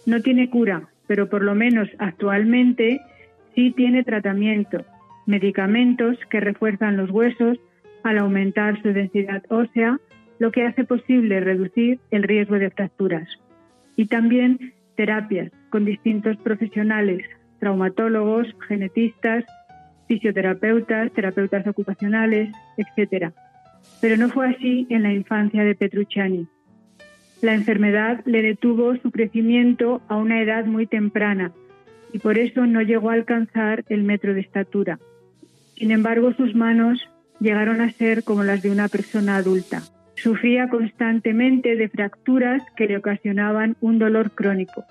No tiene cura, pero por lo menos actualmente sí tiene tratamiento, medicamentos que refuerzan los huesos al aumentar su densidad ósea, lo que hace posible reducir el riesgo de fracturas. Y también terapias con distintos profesionales, traumatólogos, genetistas, fisioterapeutas, terapeutas ocupacionales, etc. Pero no fue así en la infancia de Petrucciani. La enfermedad le detuvo su crecimiento a una edad muy temprana y por eso no llegó a alcanzar el metro de estatura. Sin embargo, sus manos llegaron a ser como las de una persona adulta. Sufría constantemente de fracturas que le ocasionaban un dolor crónico.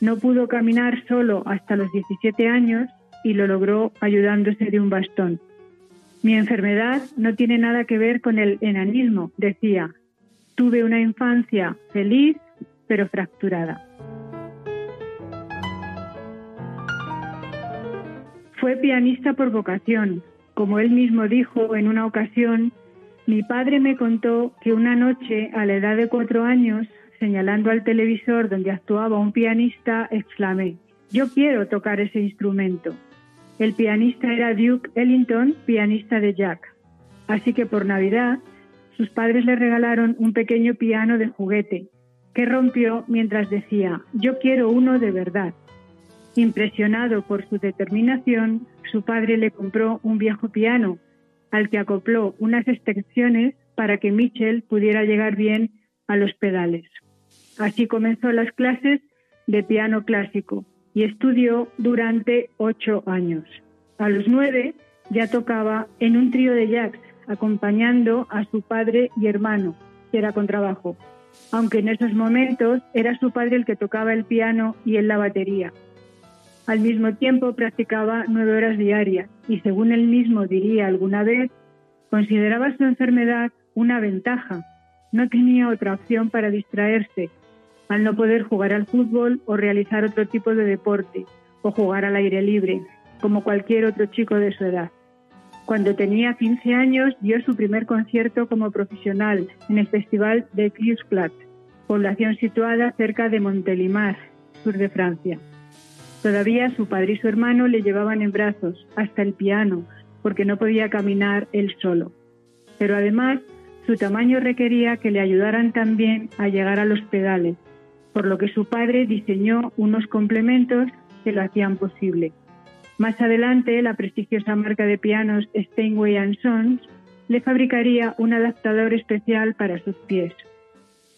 No pudo caminar solo hasta los 17 años y lo logró ayudándose de un bastón. Mi enfermedad no tiene nada que ver con el enanismo, decía. Tuve una infancia feliz, pero fracturada. Fue pianista por vocación. Como él mismo dijo en una ocasión, mi padre me contó que una noche, a la edad de cuatro años, señalando al televisor donde actuaba un pianista, exclamé, yo quiero tocar ese instrumento. El pianista era Duke Ellington, pianista de Jack. Así que por Navidad sus padres le regalaron un pequeño piano de juguete que rompió mientras decía, yo quiero uno de verdad. Impresionado por su determinación, su padre le compró un viejo piano al que acopló unas extensiones para que Mitchell pudiera llegar bien a los pedales. Así comenzó las clases de piano clásico, y estudió durante ocho años. A los nueve ya tocaba en un trío de jazz, acompañando a su padre y hermano, que era contrabajo, aunque en esos momentos era su padre el que tocaba el piano y él la batería. Al mismo tiempo practicaba nueve horas diarias y, según él mismo diría alguna vez, consideraba su enfermedad una ventaja. No tenía otra opción para distraerse al no poder jugar al fútbol o realizar otro tipo de deporte o jugar al aire libre, como cualquier otro chico de su edad. Cuando tenía 15 años dio su primer concierto como profesional en el Festival de Clusplat, población situada cerca de Montelimar, sur de Francia. Todavía su padre y su hermano le llevaban en brazos hasta el piano porque no podía caminar él solo. Pero además su tamaño requería que le ayudaran también a llegar a los pedales por lo que su padre diseñó unos complementos que lo hacían posible. Más adelante, la prestigiosa marca de pianos Steinway Sons le fabricaría un adaptador especial para sus pies.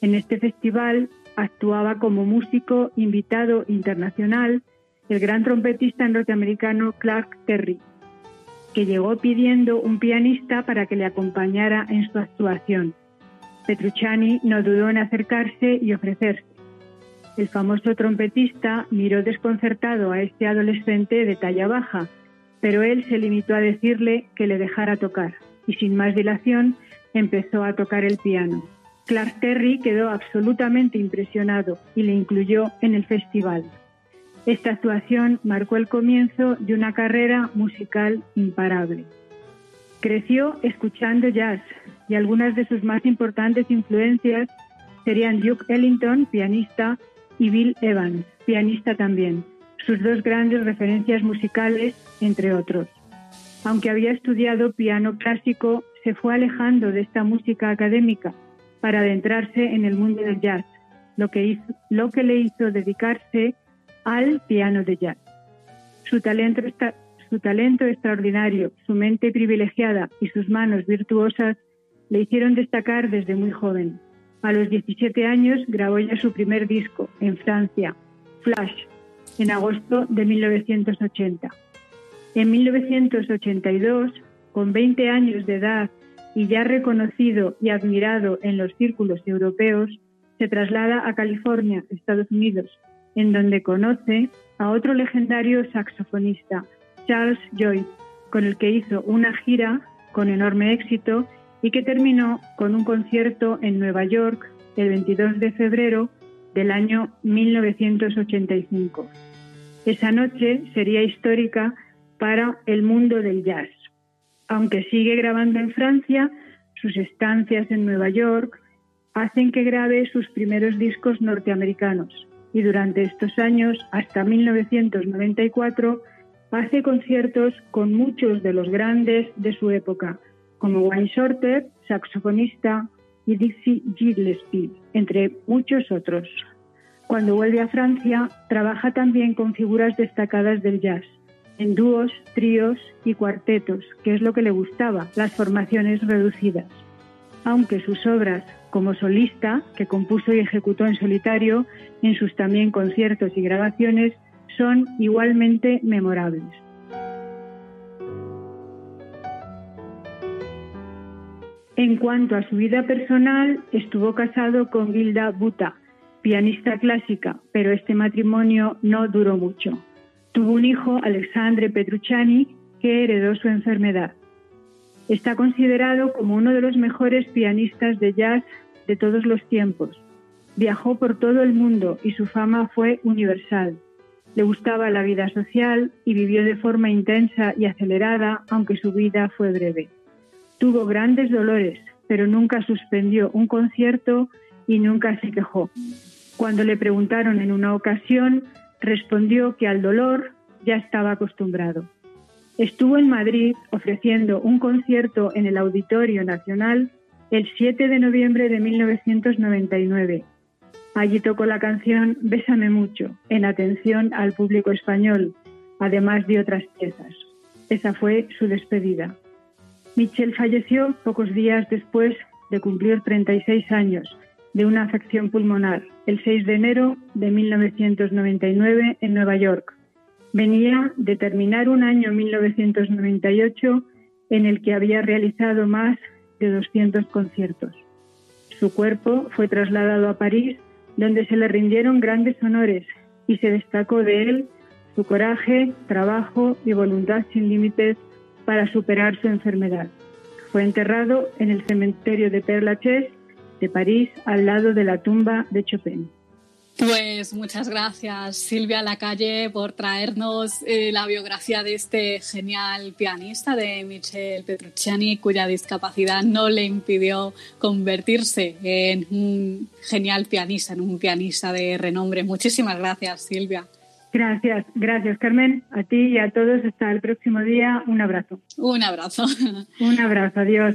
En este festival actuaba como músico invitado internacional el gran trompetista norteamericano Clark Terry, que llegó pidiendo un pianista para que le acompañara en su actuación. Petrucciani no dudó en acercarse y ofrecerse. El famoso trompetista miró desconcertado a este adolescente de talla baja, pero él se limitó a decirle que le dejara tocar y sin más dilación empezó a tocar el piano. Clark Terry quedó absolutamente impresionado y le incluyó en el festival. Esta actuación marcó el comienzo de una carrera musical imparable. Creció escuchando jazz y algunas de sus más importantes influencias serían Duke Ellington, pianista, y Bill Evans, pianista también, sus dos grandes referencias musicales, entre otros. Aunque había estudiado piano clásico, se fue alejando de esta música académica para adentrarse en el mundo del jazz, lo que, hizo, lo que le hizo dedicarse al piano de jazz. Su talento, extraordinario, su mente privilegiada y sus manos virtuosas le hicieron destacar desde muy joven. A los 17 años grabó ya su primer disco en Francia, Flash, en agosto de 1980. En 1982, con 20 años de edad y ya reconocido y admirado en los círculos europeos, se traslada a California, Estados Unidos, en donde conoce a otro legendario saxofonista, Charles Joyce, con el que hizo una gira con enorme éxito y que terminó con un concierto en Nueva York el 22 de febrero del año 1985. Esa noche sería histórica para el mundo del jazz. Aunque sigue grabando en Francia, sus estancias en Nueva York hacen que grabe sus primeros discos norteamericanos y durante estos años, hasta 1994, hace conciertos con muchos de los grandes de su época, como Wayne Shorter, saxofonista, y Dixie Gillespie, entre muchos otros. Cuando vuelve a Francia, trabaja también con figuras destacadas del jazz, en dúos, tríos y cuartetos, que es lo que le gustaba, las formaciones reducidas. Aunque sus obras como solista, que compuso y ejecutó en solitario, en sus también conciertos y grabaciones, son igualmente memorables. En cuanto a su vida personal, estuvo casado con Gilda Buta, pianista clásica, pero este matrimonio no duró mucho. Tuvo un hijo, Alexandre Petrucciani, que heredó su enfermedad. Está considerado como uno de los mejores pianistas de jazz de todos los tiempos. Viajó por todo el mundo y su fama fue universal. Le gustaba la vida social y vivió de forma intensa y acelerada, aunque su vida fue breve. Tuvo grandes dolores, pero nunca suspendió un concierto y nunca se quejó. Cuando le preguntaron en una ocasión, respondió que al dolor ya estaba acostumbrado. Estuvo en Madrid ofreciendo un concierto en el Auditorio Nacional el 7 de noviembre de 1999. Allí tocó la canción Bésame mucho, en atención al público español, además de otras piezas. Esa fue su despedida. Michel falleció pocos días después de cumplir 36 años de una afección pulmonar, el 6 de enero de 1999 en Nueva York. Venía de terminar un año 1998 en el que había realizado más de 200 conciertos. Su cuerpo fue trasladado a París, donde se le rindieron grandes honores y se destacó de él su coraje, trabajo y voluntad sin límites para superar su enfermedad. Fue enterrado en el cementerio de Père Lachaise de París, al lado de la tumba de Chopin. Pues muchas gracias Silvia Lacalle por traernos eh, la biografía de este genial pianista de Michel Petrucciani, cuya discapacidad no le impidió convertirse en un genial pianista, en un pianista de renombre. Muchísimas gracias Silvia. Gracias, gracias Carmen. A ti y a todos. Hasta el próximo día. Un abrazo. Un abrazo. Un abrazo. Adiós.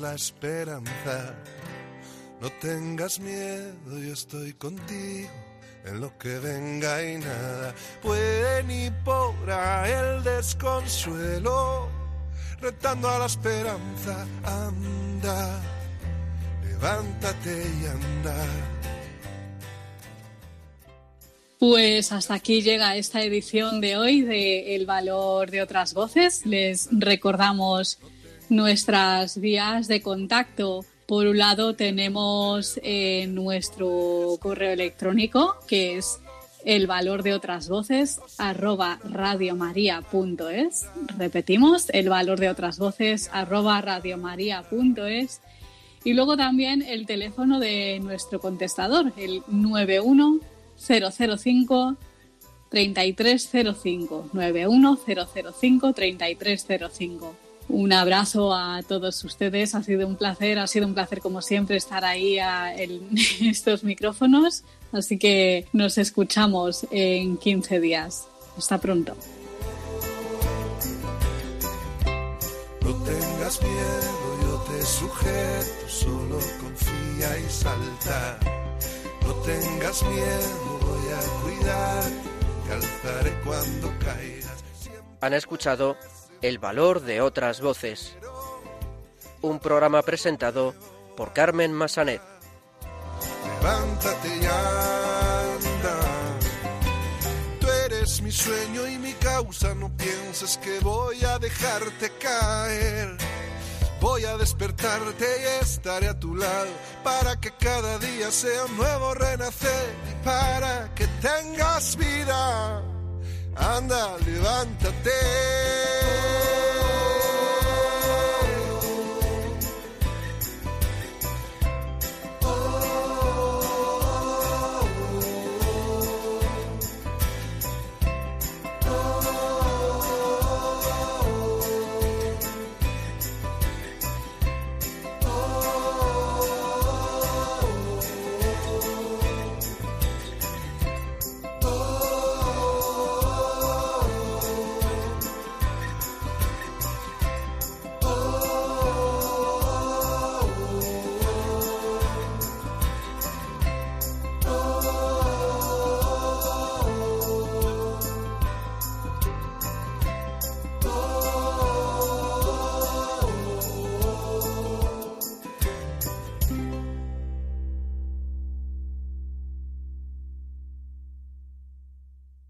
La esperanza. No tengas miedo, yo estoy contigo en lo que venga y nada puede ni podrá el desconsuelo. Retando a la esperanza, anda, levántate y anda. Pues hasta aquí llega esta edición de hoy de El valor de otras voces. Les recordamos nuestras vías de contacto. Por un lado tenemos eh, nuestro correo electrónico que es el valor de otras voces arroba radiomaria.es. Repetimos, el valor de otras voces arroba radiomaria.es. Y luego también el teléfono de nuestro contestador, el 91005 3305 91005 3305. Un abrazo a todos ustedes. Ha sido un placer, ha sido un placer como siempre estar ahí en estos micrófonos. Así que nos escuchamos en 15 días. Hasta pronto. No tengas miedo, yo te sujeto, solo confía y salta. No tengas miedo, voy a cuidar, te alzaré cuando caigas. Han escuchado el valor de otras voces. Un programa presentado por Carmen Massanet. Levántate y anda. Tú eres mi sueño y mi causa. No pienses que voy a dejarte caer. Voy a despertarte y estaré a tu lado para que cada día sea nuevo renacer para que tengas vida. Anda, levántate